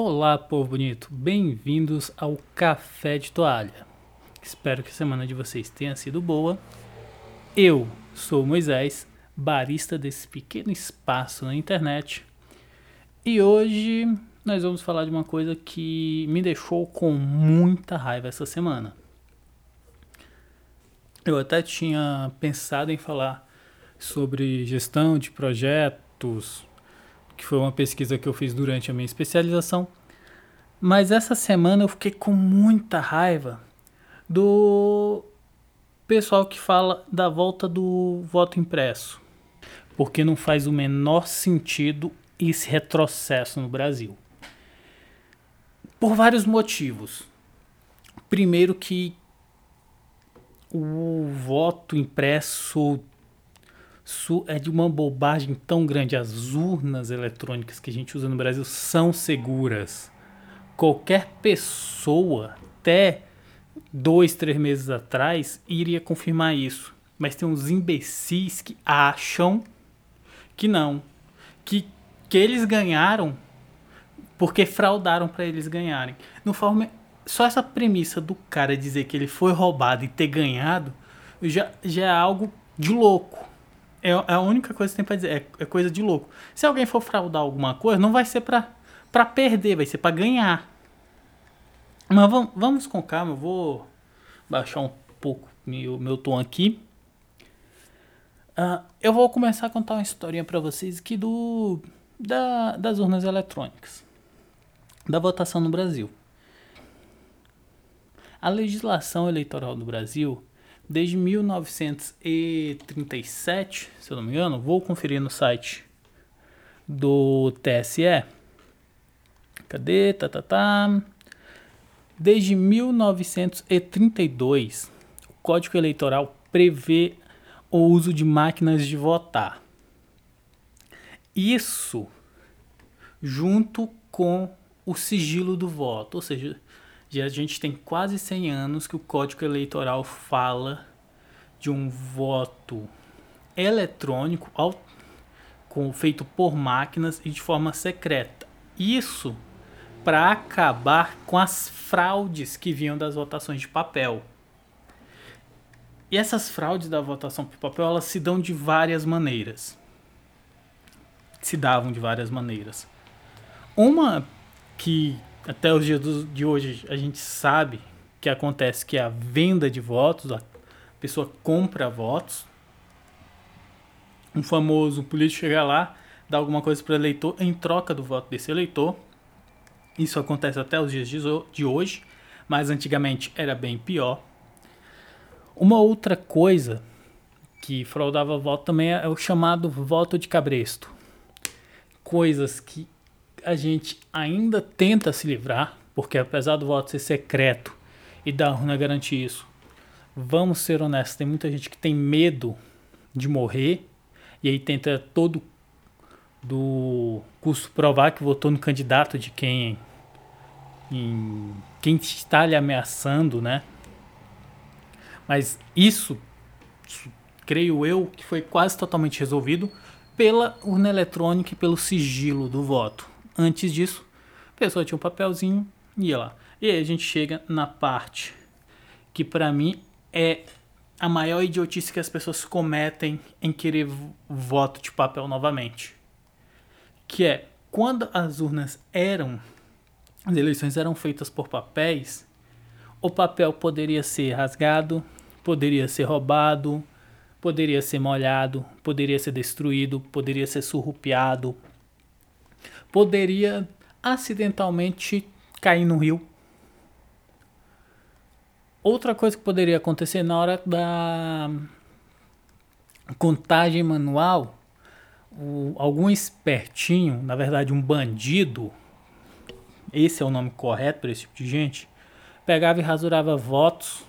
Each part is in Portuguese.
Olá, povo bonito. Bem-vindos ao Café de Toalha. Espero que a semana de vocês tenha sido boa. Eu sou Moisés, barista desse pequeno espaço na internet. E hoje nós vamos falar de uma coisa que me deixou com muita raiva essa semana. Eu até tinha pensado em falar sobre gestão de projetos, que foi uma pesquisa que eu fiz durante a minha especialização. Mas essa semana eu fiquei com muita raiva do pessoal que fala da volta do voto impresso. Porque não faz o menor sentido esse retrocesso no Brasil. Por vários motivos. Primeiro que o voto impresso é de uma bobagem tão grande. As urnas eletrônicas que a gente usa no Brasil são seguras. Qualquer pessoa, até dois, três meses atrás, iria confirmar isso. Mas tem uns imbecis que acham que não. Que, que eles ganharam porque fraudaram para eles ganharem. No forma, só essa premissa do cara dizer que ele foi roubado e ter ganhado já, já é algo de louco. É, é a única coisa que tem pra dizer. É, é, coisa de louco. Se alguém for fraudar alguma coisa, não vai ser pra, pra perder, vai ser pra ganhar. Mas vamos, vamos com calma, eu vou baixar um pouco meu, meu tom aqui. Uh, eu vou começar a contar uma historinha para vocês aqui do, da, das urnas eletrônicas, da votação no Brasil. A legislação eleitoral do Brasil desde 1937, se eu não me engano, vou conferir no site do TSE. Cadê? Tá, tá, tá. Desde 1932, o Código Eleitoral prevê o uso de máquinas de votar. Isso junto com o sigilo do voto, ou seja, a gente tem quase 100 anos que o Código Eleitoral fala de um voto eletrônico com, feito por máquinas e de forma secreta. Isso para acabar com as fraudes que vinham das votações de papel. E essas fraudes da votação por papel, elas se dão de várias maneiras. Se davam de várias maneiras. Uma que até os dias de hoje a gente sabe que acontece que é a venda de votos, a pessoa compra votos. Um famoso político chega lá, dá alguma coisa para o eleitor em troca do voto desse eleitor. Isso acontece até os dias de hoje, mas antigamente era bem pior. Uma outra coisa que fraudava voto também é o chamado voto de cabresto. Coisas que a gente ainda tenta se livrar, porque apesar do voto ser secreto e da urna garantir isso, vamos ser honestos, tem muita gente que tem medo de morrer e aí tenta todo do custo provar que votou no candidato de quem em, quem está lhe ameaçando, né? Mas isso, creio eu, que foi quase totalmente resolvido pela urna eletrônica e pelo sigilo do voto. Antes disso, a pessoa tinha um papelzinho e ia lá. E aí a gente chega na parte que para mim é a maior idiotice que as pessoas cometem em querer voto de papel novamente. Que é quando as urnas eram as eleições eram feitas por papéis, o papel poderia ser rasgado, poderia ser roubado, poderia ser molhado, poderia ser destruído, poderia ser surrupiado, poderia acidentalmente cair no rio. Outra coisa que poderia acontecer na hora da contagem manual, o, algum espertinho, na verdade um bandido, esse é o nome correto para esse tipo de gente, pegava e rasurava votos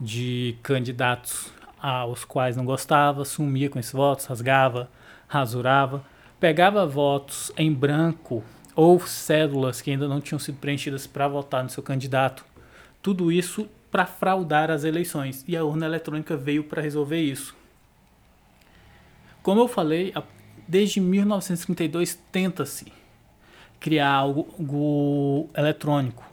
de candidatos aos quais não gostava, sumia com esses votos, rasgava, rasurava, pegava votos em branco ou cédulas que ainda não tinham sido preenchidas para votar no seu candidato. Tudo isso para fraudar as eleições. E a urna eletrônica veio para resolver isso. Como eu falei, desde 1952 tenta-se criar algo eletrônico.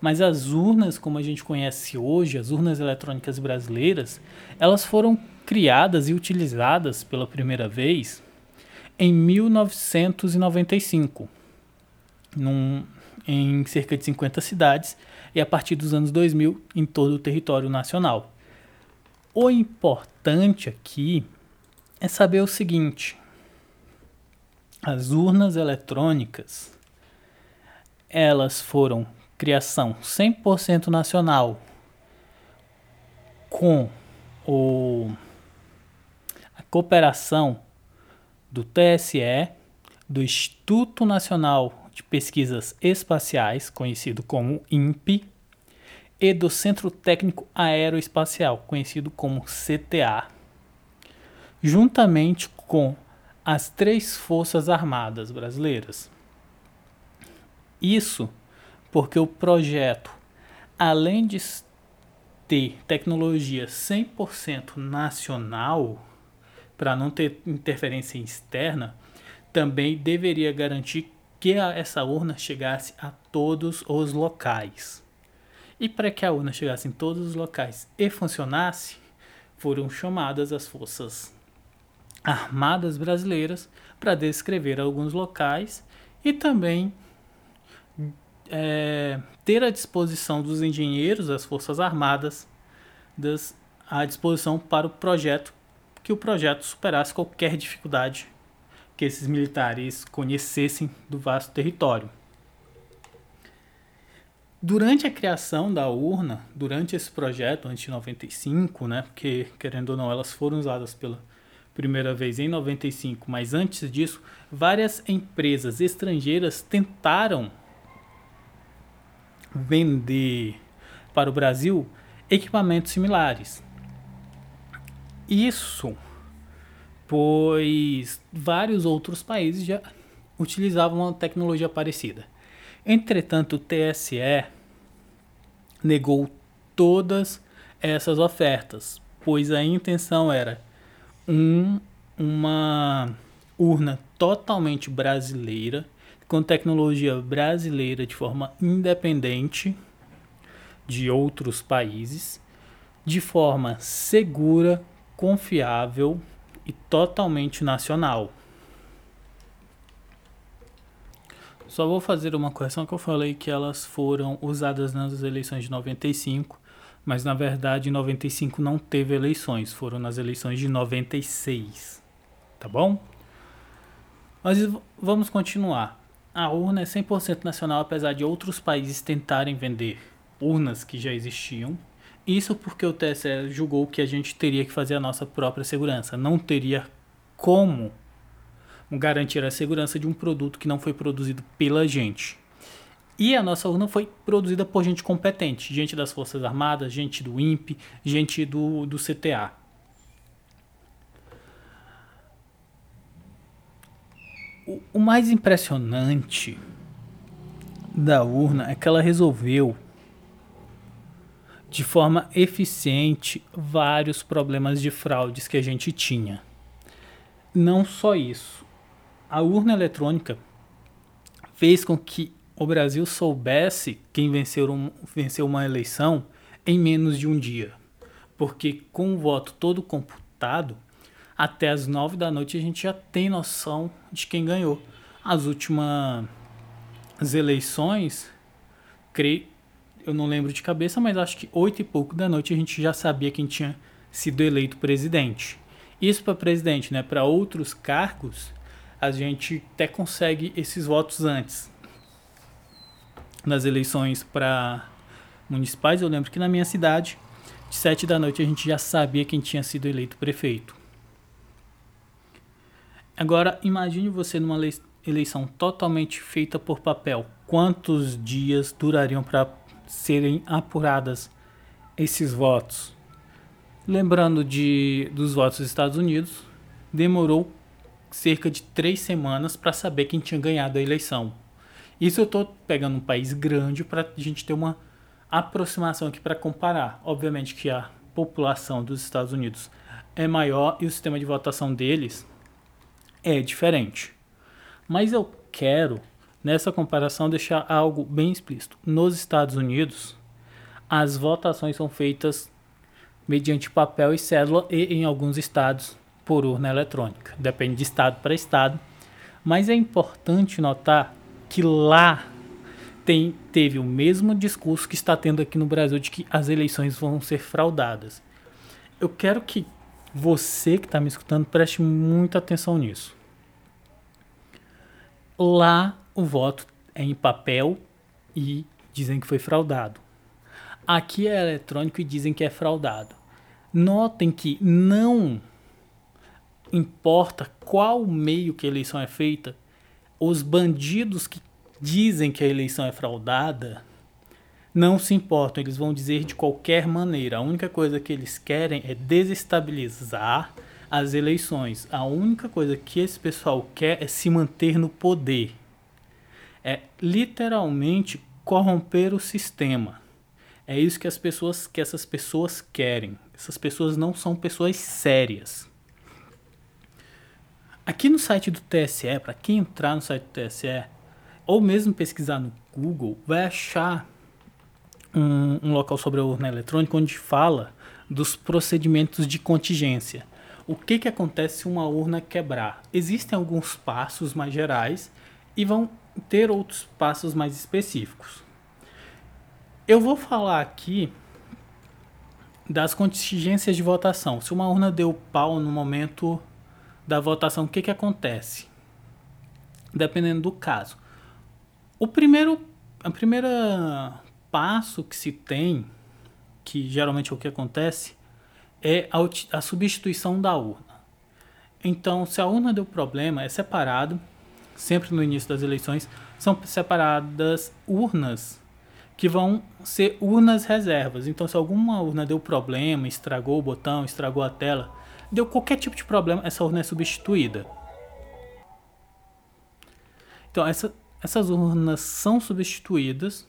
Mas as urnas, como a gente conhece hoje, as urnas eletrônicas brasileiras, elas foram criadas e utilizadas pela primeira vez em 1995 num, em cerca de 50 cidades e a partir dos anos 2000 em todo o território nacional. O importante aqui é saber o seguinte: as urnas eletrônicas elas foram criação 100% nacional com o, a cooperação do TSE, do Instituto Nacional de Pesquisas Espaciais, conhecido como INPE, e do Centro Técnico Aeroespacial, conhecido como CTA, juntamente com as três Forças Armadas brasileiras. Isso porque o projeto, além de ter tecnologia 100% nacional, para não ter interferência externa, também deveria garantir que essa urna chegasse a todos os locais. E para que a urna chegasse em todos os locais e funcionasse, foram chamadas as forças armadas brasileiras para descrever alguns locais e também é, ter à disposição dos engenheiros das forças armadas das, à disposição para o projeto que o projeto superasse qualquer dificuldade que esses militares conhecessem do vasto território. Durante a criação da urna, durante esse projeto, antes de 95, né, porque querendo ou não, elas foram usadas pela primeira vez em 95, mas antes disso, várias empresas estrangeiras tentaram vender para o Brasil equipamentos similares. Isso pois vários outros países já utilizavam uma tecnologia parecida. Entretanto, o TSE negou todas essas ofertas, pois a intenção era um, uma urna totalmente brasileira, com tecnologia brasileira de forma independente de outros países, de forma segura, confiável e totalmente nacional. Só vou fazer uma correção que eu falei que elas foram usadas nas eleições de 95, mas na verdade em 95 não teve eleições, foram nas eleições de 96. Tá bom? Mas vamos continuar. A urna é 100% nacional, apesar de outros países tentarem vender urnas que já existiam isso porque o TSE julgou que a gente teria que fazer a nossa própria segurança. Não teria como garantir a segurança de um produto que não foi produzido pela gente. E a nossa urna foi produzida por gente competente, gente das Forças Armadas, gente do INPE, gente do, do CTA. O, mais impressionante da urna é que ela resolveu de forma eficiente vários problemas de fraudes que a gente tinha. Não só isso, a urna eletrônica fez com que o Brasil soubesse quem venceu, um, venceu uma eleição em menos de um dia. Porque com o voto todo computado, até as nove da noite a gente já tem noção de quem ganhou. As últimas eleições, creio, eu não lembro de cabeça, mas acho que oito e pouco da noite a gente já sabia quem tinha sido eleito presidente. Isso para presidente, né? Para outros cargos, a gente até consegue esses votos antes. Nas eleições para municipais, eu lembro que na minha cidade, de sete da noite a gente já sabia quem tinha sido eleito prefeito. Agora, imagine você numa eleição totalmente feita por papel. Quantos dias durariam para serem apuradas esses votos. Lembrando de dos votos dos Estados Unidos, demorou cerca de três semanas para saber quem tinha ganhado a eleição. Isso eu estou pegando um país grande para a gente ter uma aproximação aqui para comparar. Obviamente que a população dos Estados Unidos é maior e o sistema de votação deles é diferente. Mas eu quero, nessa comparação, deixar algo bem explícito. Nos Estados Unidos, as votações são feitas mediante papel e cédula e, em alguns estados, por urna eletrônica. Depende de estado para estado. Mas é importante notar que lá tem, teve o mesmo discurso que está tendo aqui no Brasil de que as eleições vão ser fraudadas. Eu quero que você que está me escutando preste muita atenção nisso. Lá o voto é em papel e dizem que foi fraudado. Aqui é eletrônico e dizem que é fraudado. Notem que não importa qual meio que a eleição é feita, os bandidos que dizem que a eleição é fraudada não se importam, eles vão dizer de qualquer maneira. A única coisa que eles querem é desestabilizar as eleições. A única coisa que esse pessoal quer é se manter no poder. É literalmente corromper o sistema. É isso que as pessoas que essas pessoas querem. Essas pessoas não são pessoas sérias. Aqui no site do TSE, para quem entrar no site do TSE, ou mesmo pesquisar no Google, vai achar um, um local sobre a urna eletrônica onde fala dos procedimentos de contingência. O que, que acontece se uma urna quebrar? Existem alguns passos mais gerais e vão ter outros passos mais específicos. Eu vou falar aqui das contingências de votação. Se uma urna deu pau no momento da votação, o que, que acontece? Dependendo do caso. O primeiro, a primeira passo que se tem, que geralmente é o que acontece, é a, a substituição da urna. Então, se a urna deu problema, é separado, sempre no início das eleições, são separadas urnas que vão ser urnas reservas. Então, se alguma urna deu problema, estragou o botão, estragou a tela, deu qualquer tipo de problema, essa urna é substituída. Então, essa, essas urnas são substituídas.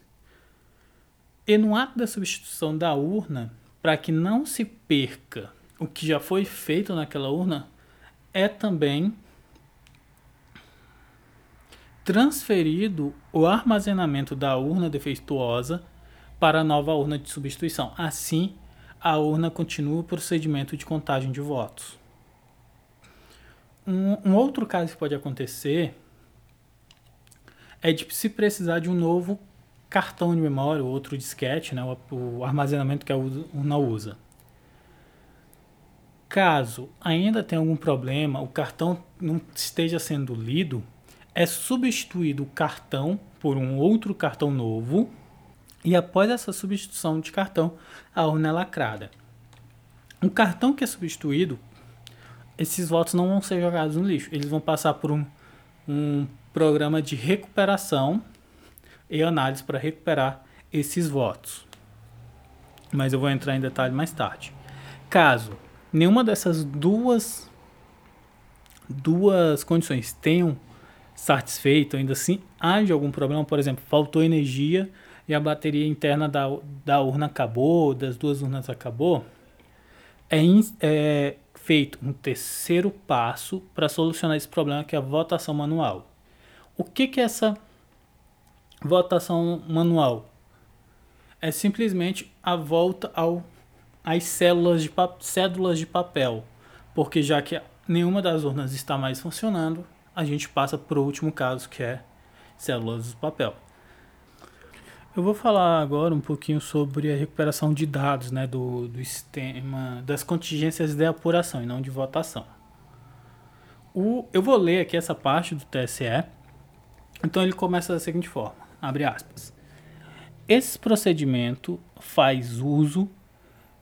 E no ato da substituição da urna, para que não se perca o que já foi feito naquela urna, é também transferido o armazenamento da urna defeituosa para a nova urna de substituição. Assim, a urna continua o procedimento de contagem de votos. Um, um, outro caso que pode acontecer é de se precisar de um novo cartão de memória, outro disquete, né, o, o armazenamento que a urna usa. Caso ainda tenha algum problema, o cartão não esteja sendo lido, é substituído o cartão por um outro cartão novo e após essa substituição de cartão, a urna é lacrada. O cartão que é substituído, esses votos não vão ser jogados no lixo, eles vão passar por um, um programa de recuperação e análise para recuperar esses votos. Mas eu vou entrar em detalhe mais tarde. Caso nenhuma dessas duas duas condições tenham satisfeito, ainda assim haja algum problema, por exemplo, faltou energia e a bateria interna da, da urna acabou, das duas urnas acabou, é, in, é feito um terceiro passo para solucionar esse problema, que é a votação manual. O que, que essa votação manual? É simplesmente a volta ao, às células de, cédulas de papel, porque já que nenhuma das urnas está mais funcionando, a gente passa para o último caso, que é células de papel. Eu vou falar agora um pouquinho sobre a recuperação de dados né, do, do sistema das contingências de apuração e não de votação. O, eu vou ler aqui essa parte do TSE. Então ele começa da seguinte forma: abre aspas. Esse procedimento faz uso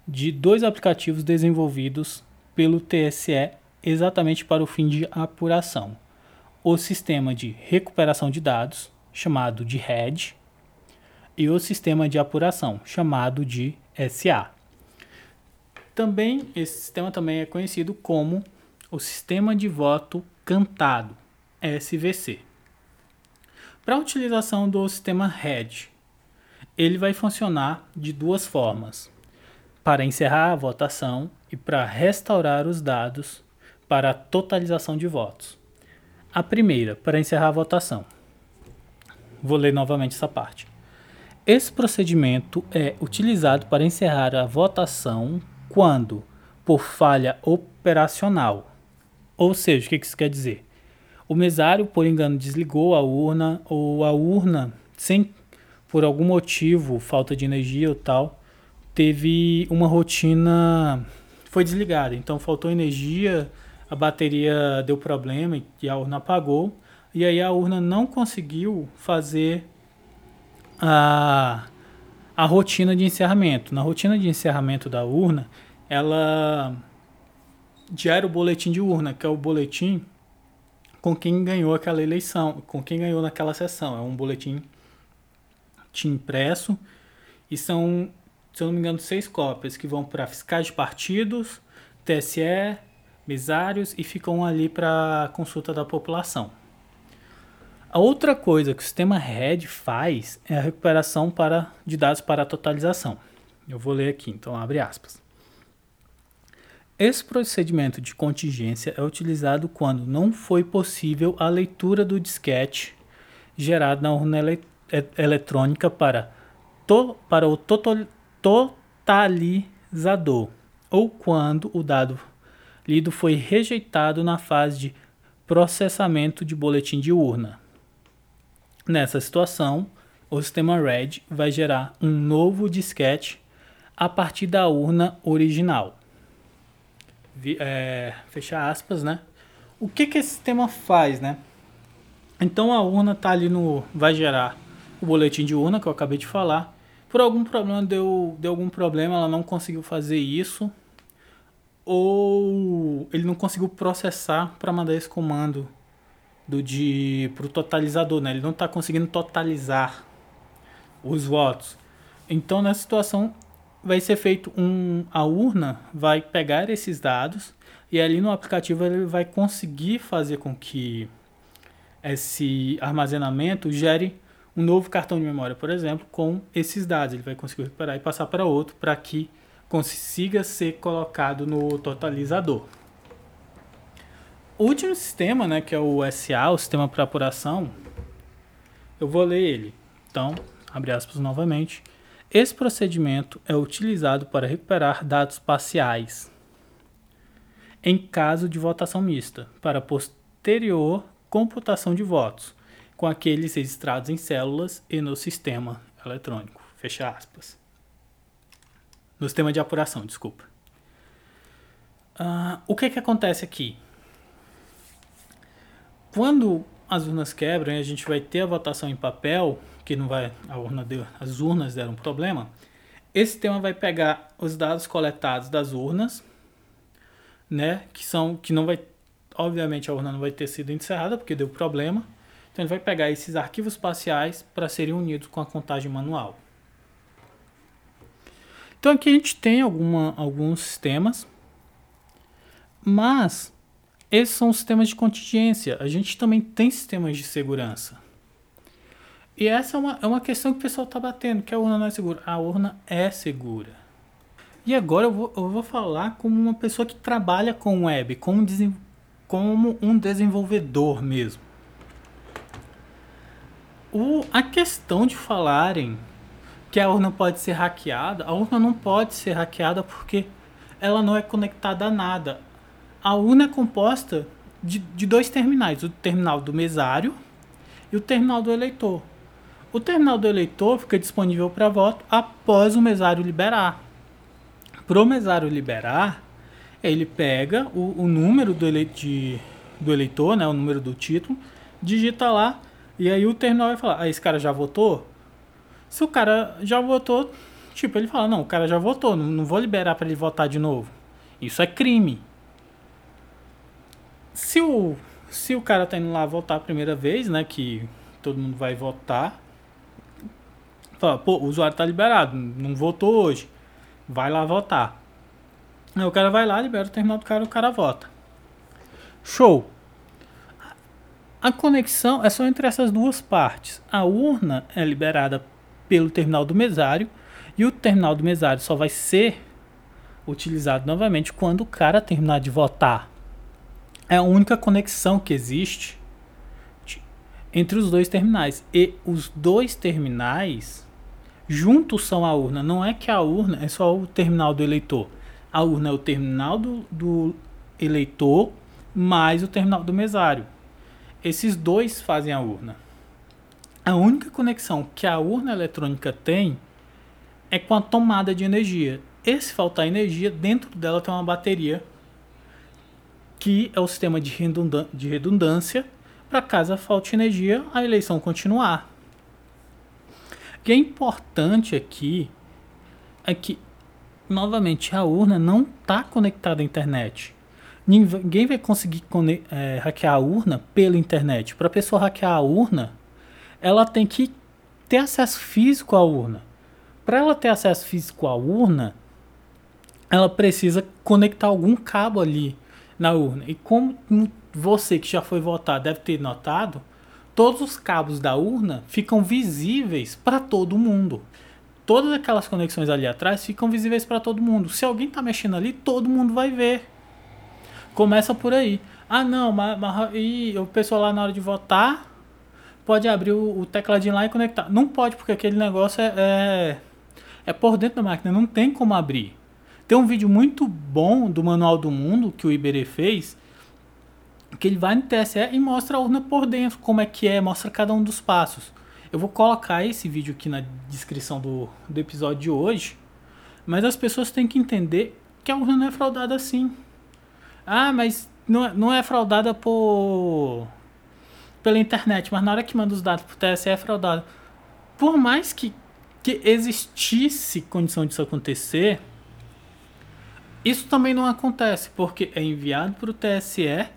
de dois aplicativos desenvolvidos pelo TSE exatamente para o fim de apuração o sistema de recuperação de dados, chamado de RED, e o sistema de apuração, chamado de SA. Também esse sistema também é conhecido como o sistema de voto cantado, SVC. Para a utilização do sistema RED, ele vai funcionar de duas formas: para encerrar a votação e para restaurar os dados para a totalização de votos. A primeira, para encerrar a votação. Vou ler novamente essa parte. Esse procedimento é utilizado para encerrar a votação quando, por falha operacional, ou seja, o que isso quer dizer? O mesário, por engano, desligou a urna ou a urna, sem por algum motivo, falta de energia ou tal, teve uma rotina foi desligada. Então faltou energia, a bateria deu problema e a urna apagou. E aí a urna não conseguiu fazer a, a rotina de encerramento. Na rotina de encerramento da urna, ela gera o boletim de urna, que é o boletim com quem ganhou aquela eleição, com quem ganhou naquela sessão. É um boletim impresso e são, se eu não me engano, seis cópias que vão para fiscais de partidos, TSE, mesários e ficam ali para consulta da população. A outra coisa que o sistema RED faz é a recuperação para, de dados para a totalização. Eu vou ler aqui, então abre aspas. Esse procedimento de contingência é utilizado quando não foi possível a leitura do disquete gerado na urna ele eletrônica para, to para o totalizador ou quando o dado lido foi rejeitado na fase de processamento de boletim de urna. Nessa situação, o sistema RED vai gerar um novo disquete a partir da urna original. É, fecha aspas, né? O que, que esse sistema faz, né? Então a urna tá ali no. vai gerar o boletim de urna que eu acabei de falar. Por algum problema deu, deu algum problema, ela não conseguiu fazer isso. Ou ele não conseguiu processar para mandar esse comando do de pro totalizador, né? Ele não está conseguindo totalizar os votos. Então, nessa situação, vai ser feito um a urna vai pegar esses dados e ali no aplicativo ele vai conseguir fazer com que esse armazenamento gere um novo cartão de memória, por exemplo, com esses dados. Ele vai conseguir recuperar e passar para outro para que consiga ser colocado no totalizador. O último sistema, né, que é o SA, o sistema para apuração, eu vou ler ele. Então, abre aspas novamente. Esse procedimento é utilizado para recuperar dados parciais em caso de votação mista, para posterior computação de votos, com aqueles registrados em células e no sistema eletrônico. Fecha aspas. No sistema de apuração, desculpa. Uh, o que, que acontece aqui? Quando as urnas quebram e a gente vai ter a votação em papel, que não vai, a urna deu, as urnas deram problema, esse sistema vai pegar os dados coletados das urnas, né, que são que não vai, obviamente a urna não vai ter sido encerrada porque deu problema. Então ele vai pegar esses arquivos parciais para serem unidos com a contagem manual. Então aqui a gente tem alguma, alguns sistemas, mas esses são os sistemas de contingência. A gente também tem sistemas de segurança. E essa é uma, é uma questão que o pessoal está batendo, que a urna não é segura. A urna é segura. E agora eu vou, eu vou falar como uma pessoa que trabalha com web, como, como um desenvolvedor mesmo. O, a questão de falarem que a urna pode ser hackeada, a urna não pode ser hackeada porque ela não é conectada a nada a urna é composta de, de dois terminais, o terminal do mesário e o terminal do eleitor. O terminal do eleitor fica disponível para voto após o mesário liberar. Para o mesário liberar, ele pega o, o número do, ele, de, do eleitor, né, o número do título, digita lá e aí o terminal vai falar: ah, esse cara já votou? Se o cara já votou, tipo, ele fala: não, o cara já votou, não, não vou liberar para ele votar de novo. Isso é crime se o, se o cara tá indo lá votar a primeira vez, né, que todo mundo vai votar, fala, pô, o usuário tá liberado, não votou hoje, vai lá votar. Aí o cara vai lá, libera o terminal do cara, o cara vota. Show! A conexão é só entre essas duas partes. A urna é liberada pelo terminal do mesário e o terminal do mesário só vai ser utilizado novamente quando o cara terminar de votar. É a única conexão que existe entre os dois terminais. E os dois terminais juntos são a urna. Não é que a urna é só o terminal do eleitor. A urna é o terminal do, do eleitor mais o terminal do mesário. Esses dois fazem a urna. A única conexão que a urna eletrônica tem é com a tomada de energia. E se faltar energia, dentro dela tem uma bateria que é o sistema de, redundância para caso falte energia, a eleição continuar. Que é importante aqui é que, novamente, a urna não está conectada à internet. Ninguém vai conseguir é, hackear a urna pela internet. Para a pessoa hackear a urna, ela tem que ter acesso físico à urna. Para ela ter acesso físico à urna, ela precisa conectar algum cabo ali na urna. E como você que já foi votar deve ter notado, todos os cabos da urna ficam visíveis para todo mundo. Todas aquelas conexões ali atrás ficam visíveis para todo mundo. Se alguém está mexendo ali, todo mundo vai ver. Começa por aí. Ah, não, mas, mas e o pessoal lá na hora de votar pode abrir o, o tecladinho lá e conectar. Não pode, porque aquele negócio é, é, é por dentro da máquina, não tem como abrir. Tem um vídeo muito bom do Manual do Mundo que o Iberê fez, que ele vai no TSE e mostra a urna por dentro, como é que é, mostra cada um dos passos. Eu vou colocar esse vídeo aqui na descrição do, do episódio de hoje, mas as pessoas têm que entender que a urna não é fraudada assim. Ah, mas não, é, não é fraudada por pela internet, mas na hora que manda os dados pro TSE é fraudada. Por mais que, que existisse condição disso acontecer, isso também não acontece, porque é enviado para o TSE,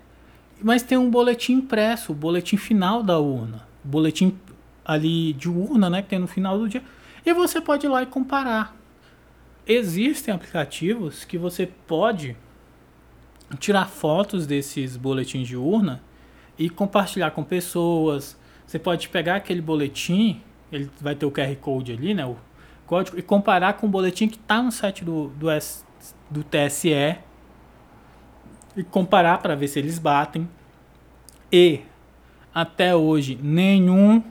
mas tem um boletim impresso, o boletim final da urna. O boletim ali de urna, né, que tem no final do dia. E você pode ir lá e comparar. Existem aplicativos que você pode tirar fotos desses boletins de urna e compartilhar com pessoas. Você pode pegar aquele boletim, ele vai ter o QR Code ali, né? O código, e comparar com o boletim que está no site do, do, S, do TSE e comparar para ver se eles batem. E até hoje nenhum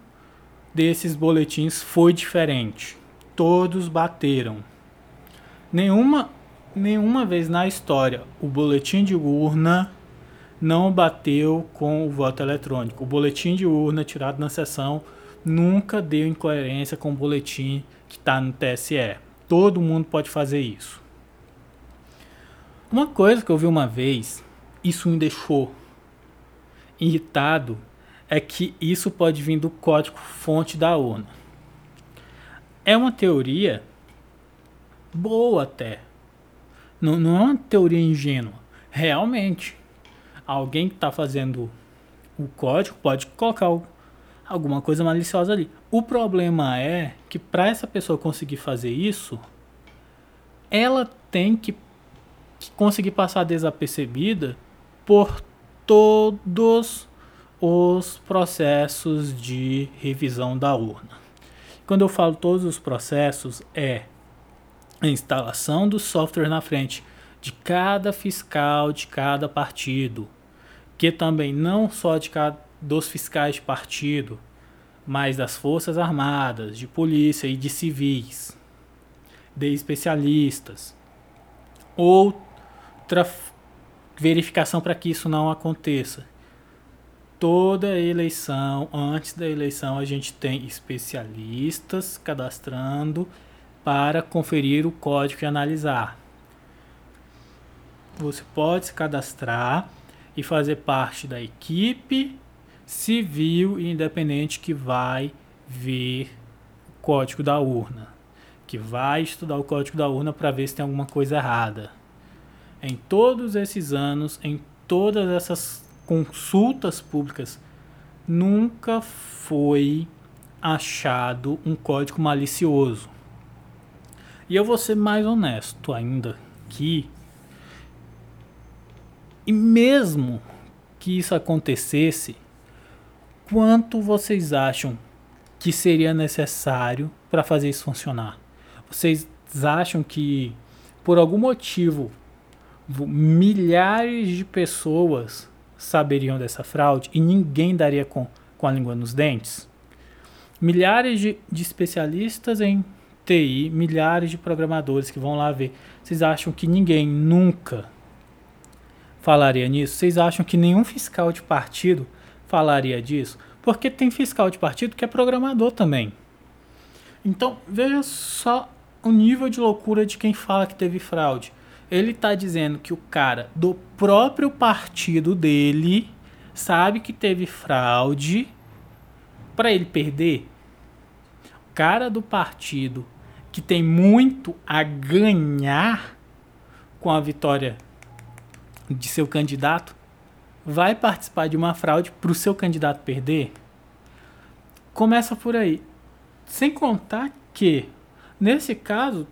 desses boletins foi diferente. Todos bateram. Nenhuma nenhuma vez na história o boletim de urna não bateu com o voto eletrônico. O boletim de urna tirado na sessão nunca deu incoerência com o boletim que está no TSE. Todo mundo pode fazer isso. Uma coisa que eu vi uma vez, isso me deixou irritado, é que isso pode vir do código fonte da urna. É uma teoria boa até, não, não é uma teoria ingênua. Realmente, alguém que está fazendo o código pode colocar alguma coisa maliciosa ali. O problema é que para essa pessoa conseguir fazer isso, ela tem que conseguir passar desapercebida por todos os processos de revisão da urna. Quando eu falo todos os processos, é a instalação do software na frente de cada fiscal de cada partido, que também não só de cada, dos fiscais de partido, mas das forças armadas, de polícia e de civis, de especialistas. Outra verificação para que isso não aconteça. Toda eleição, antes da eleição, a gente tem especialistas cadastrando para conferir o código e analisar. Você pode se cadastrar e fazer parte da equipe civil e independente que vai ver o código da urna, que vai estudar o código da urna para ver se tem alguma coisa errada. Em todos esses anos, em todas essas consultas públicas, nunca foi achado um código malicioso. E eu vou ser mais honesto ainda que e mesmo que isso acontecesse, quanto vocês acham que seria necessário para fazer isso funcionar? Vocês acham que por algum motivo milhares de pessoas saberiam dessa fraude e ninguém daria com, com a língua nos dentes? Milhares de, de especialistas em TI, milhares de programadores que vão lá ver. Vocês acham que ninguém nunca falaria nisso? Vocês acham que nenhum fiscal de partido falaria disso? Porque tem fiscal de partido que é programador também. Então, veja só o nível de loucura de quem fala que teve fraude. Ele está dizendo que o cara do próprio partido dele sabe que teve fraude para ele perder. O cara do partido que tem muito a ganhar com a vitória de seu candidato vai participar de uma fraude para o seu candidato perder? Começa por aí. Sem contar que, nesse caso,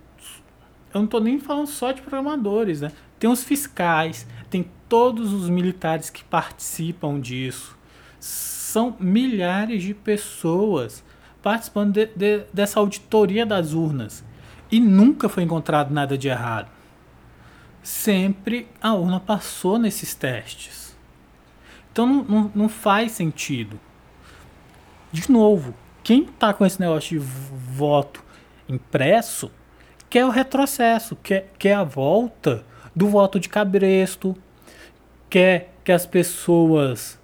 eu não estou nem falando só de programadores, né? Tem os fiscais, tem todos os militares que participam disso. São milhares de pessoas participando de, de, dessa auditoria das urnas. E nunca foi encontrado nada de errado. Sempre a urna passou nesses testes. Então não, não, não faz sentido de novo, quem está com esse negócio de voto impresso quer o retrocesso, quer, quer a volta do voto de cabresto, quer que as pessoas,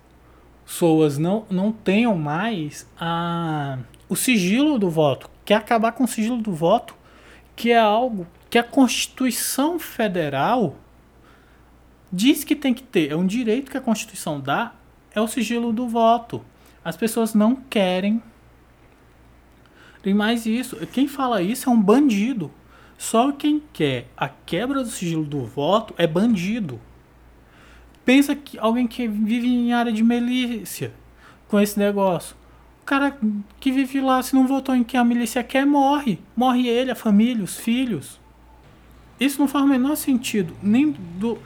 pessoas não, não tenham mais a, o sigilo do voto, quer acabar com o sigilo do voto, que é algo que a Constituição Federal diz que tem que ter, é um direito que a Constituição dá, é o sigilo do voto. As pessoas não querem. Tem mais isso. Quem fala isso é um bandido. Só quem quer a quebra do sigilo do voto é bandido. Pensa que alguém que vive em área de milícia com esse negócio. O cara que vive lá, se não votou em quem a milícia quer, morre. Morre ele, a família, os filhos. Isso não faz o menor sentido, nem do,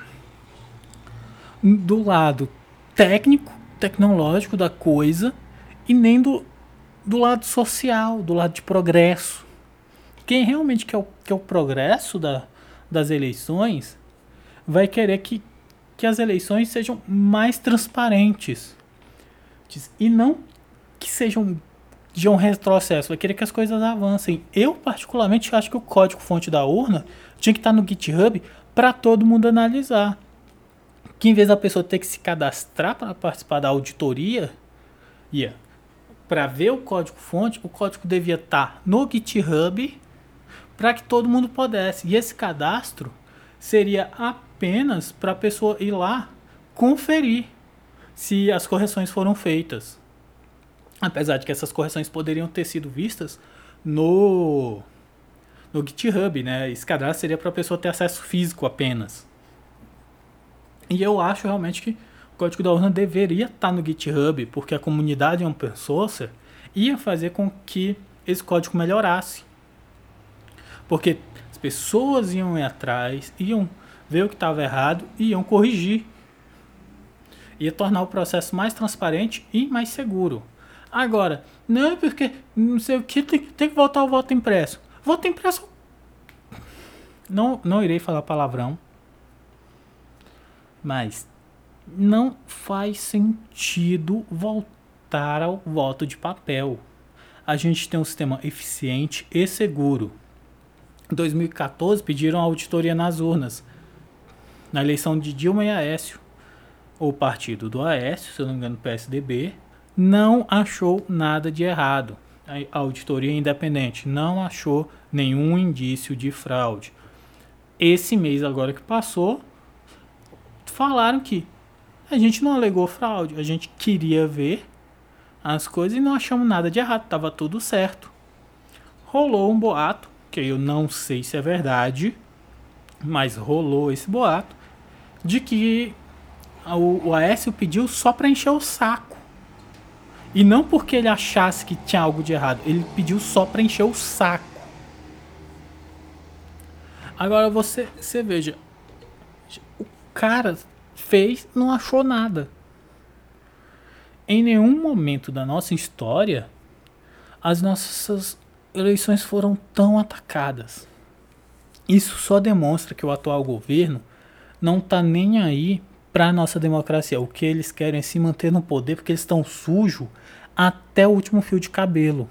do lado técnico, tecnológico da coisa e nem do, do lado social, do lado de progresso. Quem realmente quer o, quer o progresso da, das eleições vai querer que, que as eleições sejam mais transparentes e não que sejam de um retrocesso, vai querer que as coisas avancem. Eu, particularmente, acho que o código-fonte da urna tinha que estar no GitHub para todo mundo analisar que em vez da pessoa ter que se cadastrar para participar da auditoria, yeah, para ver o código-fonte, o código devia estar tá no GitHub para que todo mundo pudesse. E esse cadastro seria apenas para a pessoa ir lá conferir se as correções foram feitas. Apesar de que essas correções poderiam ter sido vistas no no GitHub, né? Esse cadastro seria para a pessoa ter acesso físico apenas. E eu acho realmente que o código da urna deveria estar no GitHub, porque a comunidade open source ia fazer com que esse código melhorasse. Porque as pessoas iam ir atrás, iam ver o que estava errado e iam corrigir. Ia tornar o processo mais transparente e mais seguro. Agora, não é porque não sei o que tem, tem que voltar o voto impresso. Voto impresso. Não, não irei falar palavrão. Mas não faz sentido voltar ao voto de papel. A gente tem um sistema eficiente e seguro. Em 2014 pediram auditoria nas urnas. Na eleição de Dilma e Aécio, o partido do Aécio, se eu não me engano, PSDB, não achou nada de errado. A auditoria independente não achou nenhum indício de fraude. Esse mês agora que passou, falaram que a gente não alegou fraude, a gente queria ver as coisas e não achamos nada de errado, estava tudo certo. Rolou um boato, que eu não sei se é verdade, mas rolou esse boato, de que o, o Aécio pediu só para encher o saco. E não porque ele achasse que tinha algo de errado, ele pediu só para encher o saco. Agora você, você veja, o cara fez, não achou nada. em nenhum momento da nossa história as nossas eleições foram tão atacadas. Isso só demonstra que o atual governo não está nem aí para a nossa democracia. O que eles querem é se manter no poder porque eles estão sujos até o último fio de cabelo.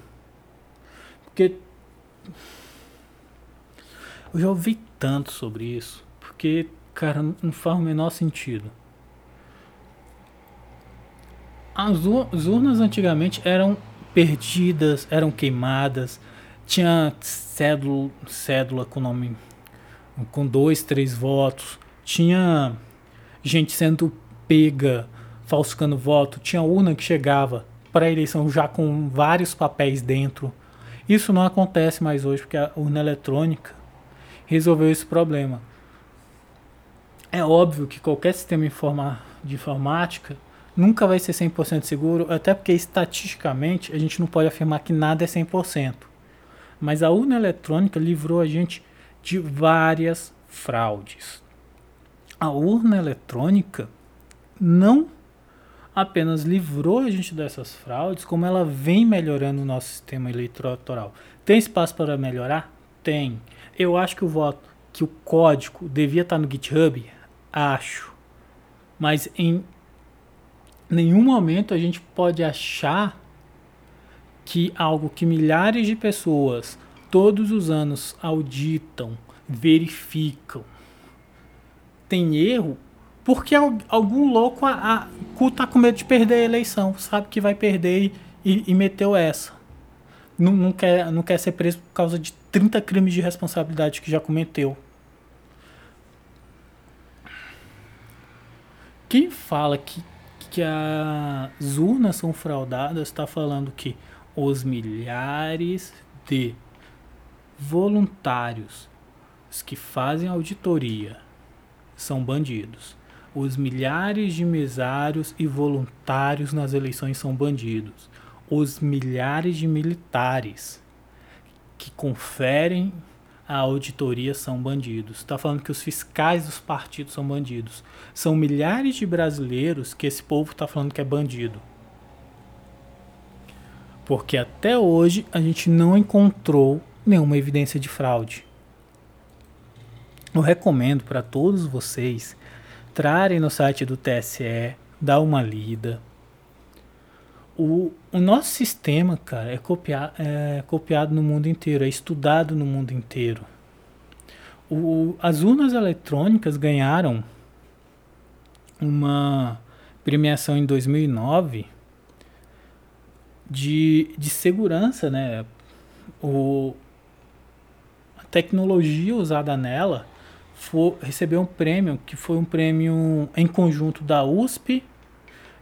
Porque eu já ouvi tanto sobre isso. Porque, cara, não faz o menor sentido. As, urnas antigamente eram perdidas, eram queimadas, tinha cédula, cédula com nome com dois, três votos, tinha gente sendo pega, falsificando voto, tinha urna que chegava para a eleição já com vários papéis dentro. Isso não acontece mais hoje porque a urna eletrônica resolveu esse problema. É óbvio que qualquer sistema de informática nunca vai ser 100% seguro, até porque estatisticamente a gente não pode afirmar que nada é 100%. Mas a urna eletrônica livrou a gente de várias fraudes. A urna eletrônica não apenas livrou a gente dessas fraudes, como ela vem melhorando o nosso sistema eleitoral. Tem espaço para melhorar? Tem. Eu acho que o voto, que o código devia estar no GitHub, acho. Mas em nenhum momento a gente pode achar que algo que milhares de pessoas todos os anos auditam, verificam, tem erro, porque algum louco a, a, tá com medo de perder a eleição, sabe que vai perder e, e meteu essa. Não, não, quer, não quer ser preso por causa de 30 crimes de responsabilidade que já cometeu. Quem fala que que as urnas são fraudadas está falando que os milhares de voluntários que fazem auditoria são bandidos. Os milhares de mesários e voluntários nas eleições são bandidos. Os milhares de militares que conferem a auditoria são bandidos. Está falando que os fiscais dos partidos são bandidos. São milhares de brasileiros que esse povo está falando que é bandido. Porque até hoje a gente não encontrou nenhuma evidência de fraude. Eu recomendo para todos vocês trarem no site do TSE, dar uma lida. O, o nosso sistema, cara, é, copiar, é copiado no mundo inteiro, é estudado no mundo inteiro. O, as urnas eletrônicas ganharam uma premiação em 2009 de, de segurança, né? O, a tecnologia usada nela for, recebeu um prêmio que foi um prêmio em conjunto da USP,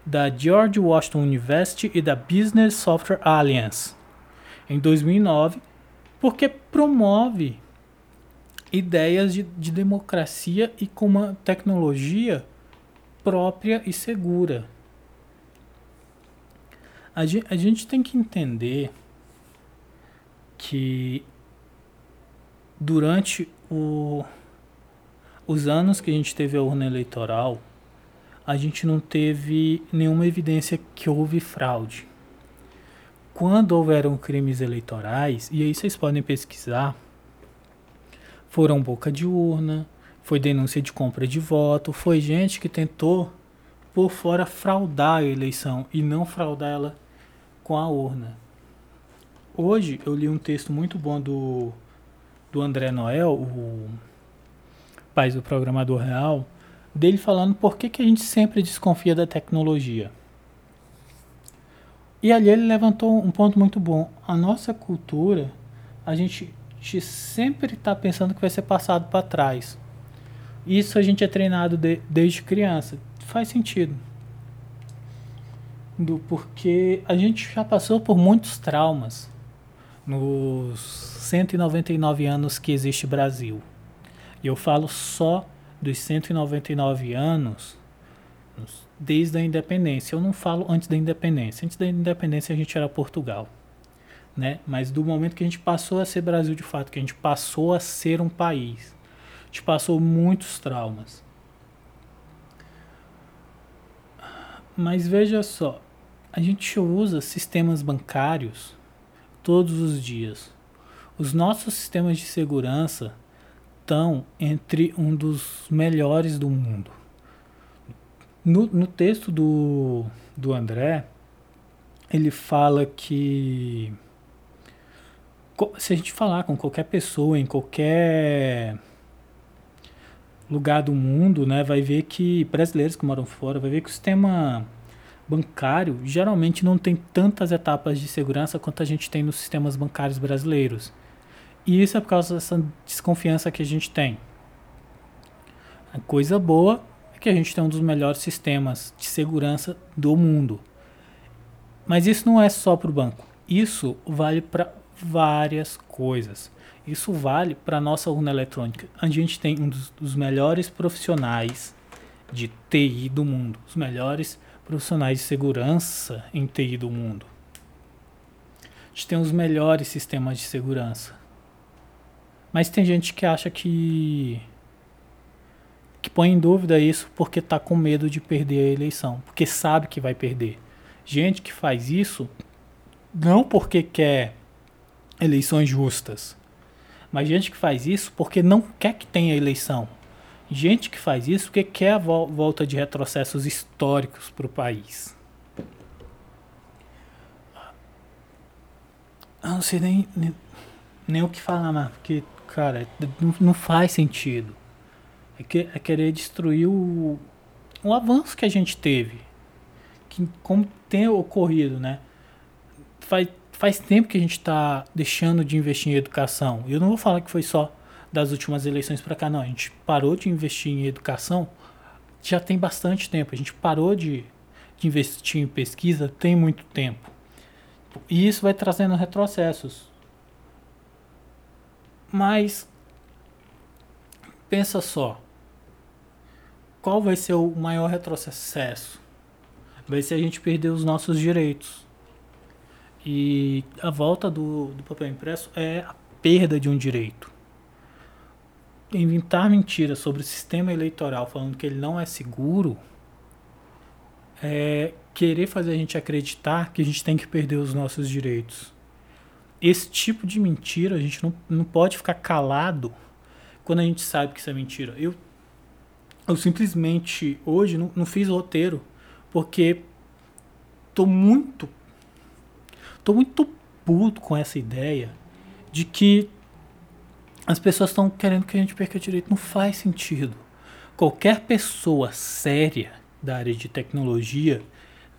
da George Washington University e da Business Software Alliance em 2009, porque promove ideias de, de democracia e com uma tecnologia própria e segura. A gente, a gente tem que entender que durante o, os anos que a gente teve a urna eleitoral, a gente não teve nenhuma evidência que houve fraude. Quando houveram crimes eleitorais, e aí vocês podem pesquisar, foram boca de urna, foi denúncia de compra de voto, foi gente que tentou por fora fraudar a eleição e não fraudar ela com a urna. Hoje eu li um texto muito bom do, do André Noel, o pai do programador real, dele falando por que, que a gente sempre desconfia da tecnologia. E ali ele levantou um ponto muito bom. A nossa cultura, a gente, sempre está pensando que vai ser passado para trás. Isso a gente é treinado de, desde criança. Faz sentido. Do, porque a gente já passou por muitos traumas nos 199 anos que existe Brasil. E eu falo só dos 199 anos desde a independência. Eu não falo antes da independência. Antes da independência a gente era Portugal. Né? Mas do momento que a gente passou a ser Brasil de fato, que a gente passou a ser um país, a gente passou muitos traumas. Mas veja só, a gente usa sistemas bancários todos os dias. Os nossos sistemas de segurança estão entre um dos melhores do mundo. No, no texto do, do André, ele fala que se a gente falar com qualquer pessoa em qualquer lugar do mundo, né, vai ver que brasileiros que moram fora, vai ver que o sistema bancário geralmente não tem tantas etapas de segurança quanto a gente tem nos sistemas bancários brasileiros. E isso é por causa dessa desconfiança que a gente tem. A coisa boa é que a gente tem um dos melhores sistemas de segurança do mundo. Mas isso não é só para o banco. Isso vale para várias coisas. Isso vale para a nossa urna eletrônica. A gente tem um dos, dos melhores profissionais de TI do mundo. Os melhores profissionais de segurança em TI do mundo. A gente tem os melhores sistemas de segurança. Mas tem gente que acha que que põe em dúvida isso porque está com medo de perder a eleição, porque sabe que vai perder. Gente que faz isso não porque quer eleições justas, mas gente que faz isso porque não quer que tenha eleição. Gente que faz isso porque quer a volta de retrocessos históricos para o país. Eu não sei nem, nem, nem o que falar, mas porque cara, não, faz sentido. É, que, é querer destruir o, o avanço que a gente teve. Que, como tem ocorrido, né? Faz, faz tempo que a gente está deixando de investir em educação. Eu não vou falar que foi só das últimas eleições para cá, não. A gente parou de investir em educação já tem bastante tempo. A gente parou de, de investir em pesquisa tem muito tempo. E isso vai trazendo retrocessos. Mas pensa só. Qual vai ser o maior retrocesso? Vai ser a gente perder os nossos direitos. E a volta do, do papel impresso é a perda de um direito. Inventar mentiras sobre o sistema eleitoral falando que ele não é seguro é querer fazer a gente acreditar que a gente tem que perder os nossos direitos esse tipo de mentira a gente não, não pode ficar calado quando a gente sabe que isso é mentira. Eu, eu simplesmente hoje não, não fiz roteiro porque tô muito tô muito puto com essa ideia de que as pessoas estão querendo que a gente perca direito. Não faz sentido. Qualquer pessoa séria da área de tecnologia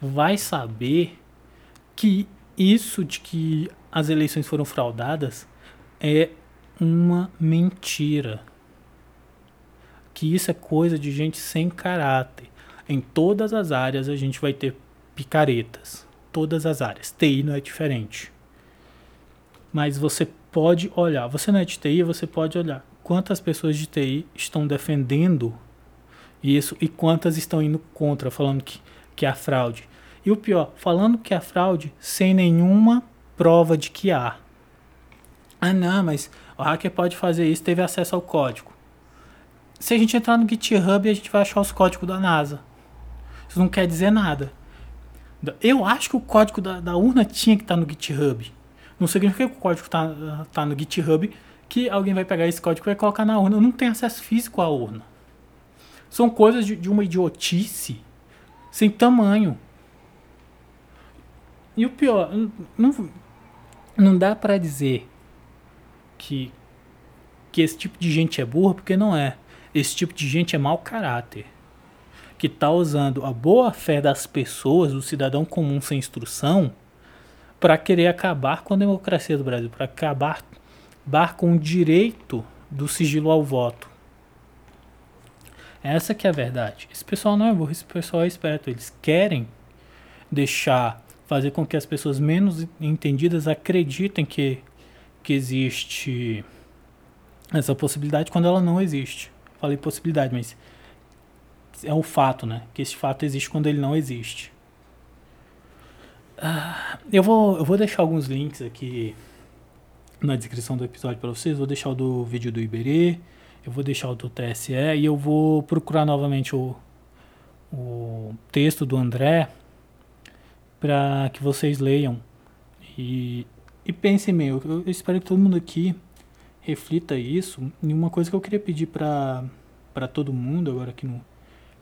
vai saber que isso de que as eleições foram fraudadas é uma mentira. Que isso é coisa de gente sem caráter. Em todas as áreas a gente vai ter picaretas. Todas as áreas. TI não é diferente. Mas você pode olhar. Você não é de TI, você pode olhar quantas pessoas de TI estão defendendo isso e quantas estão indo contra, falando que, que é fraude. E o pior, falando que é fraude sem nenhuma prova de que há. Ah, não, mas o hacker pode fazer isso, teve acesso ao código. Se a gente entrar no GitHub, a gente vai achar os códigos da NASA. Isso não quer dizer nada. Eu acho que o código da, da urna tinha que estar no GitHub. Não significa que o código está tá no GitHub que alguém vai pegar esse código e vai colocar na urna. Eu não tenho acesso físico à urna. São coisas de, de uma idiotice sem tamanho. E o pior, não, não dá para dizer que, que esse tipo de gente é burra, porque não é. Esse tipo de gente é mau caráter. Que está usando a boa fé das pessoas, do cidadão comum sem instrução, para querer acabar com a democracia do Brasil, para acabar, acabar com o direito do sigilo ao voto. Essa que é a verdade. Esse pessoal não é burro, esse pessoal é esperto. Eles querem deixar fazer com que as pessoas menos entendidas acreditem que, que existe essa possibilidade quando ela não existe. Falei possibilidade, mas é um fato, né? Que esse fato existe quando ele não existe. Ah, eu, vou, eu vou deixar alguns links aqui na descrição do episódio para vocês. Vou deixar o do vídeo do Iberê, eu vou deixar o do TSE e eu vou procurar novamente o, o texto do André para que vocês leiam e, e pensem meio. Eu, eu espero que todo mundo aqui reflita isso. E uma coisa que eu queria pedir para todo mundo agora aqui no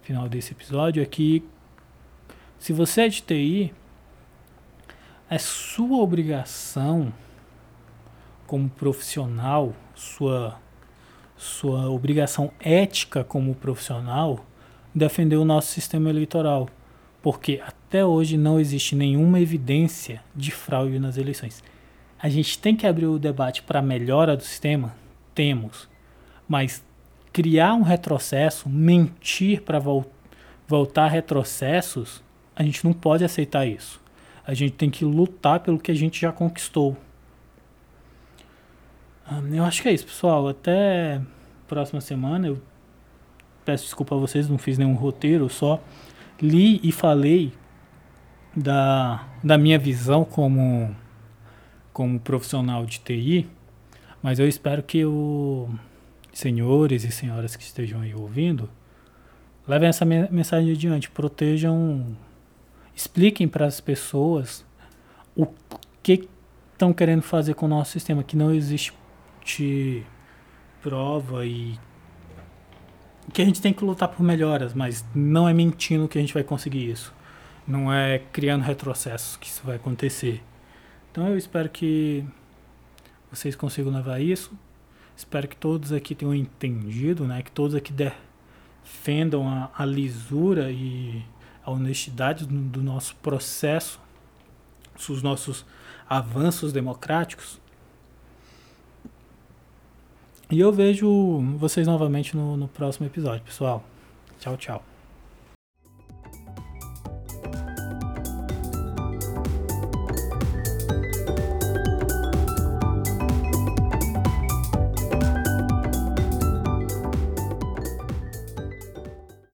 final desse episódio é que se você é de TI, é sua obrigação como profissional, sua sua obrigação ética como profissional defender o nosso sistema eleitoral, porque até hoje não existe nenhuma evidência de fraude nas eleições. A gente tem que abrir o debate para a melhora do sistema? Temos. Mas criar um retrocesso, mentir para vol voltar retrocessos, a gente não pode aceitar isso. A gente tem que lutar pelo que a gente já conquistou. Eu acho que é isso, pessoal. Até próxima semana. Eu peço desculpa a vocês, não fiz nenhum roteiro, só li e falei da, da minha visão como, como profissional de TI. Mas eu espero que os senhores e senhoras que estejam aí ouvindo levem essa mensagem adiante, protejam, expliquem para as pessoas o que estão querendo fazer com o nosso sistema, que não existe prova e que a gente tem que lutar por melhoras, mas não é mentindo que a gente vai conseguir isso. Não é criando retrocessos que isso vai acontecer. Então eu espero que vocês consigam levar isso. Espero que todos aqui tenham entendido, né? Que todos aqui defendam a, a lisura e a honestidade do, do nosso processo, os nossos avanços democráticos. E eu vejo vocês novamente no, no próximo episódio, pessoal. Tchau, tchau.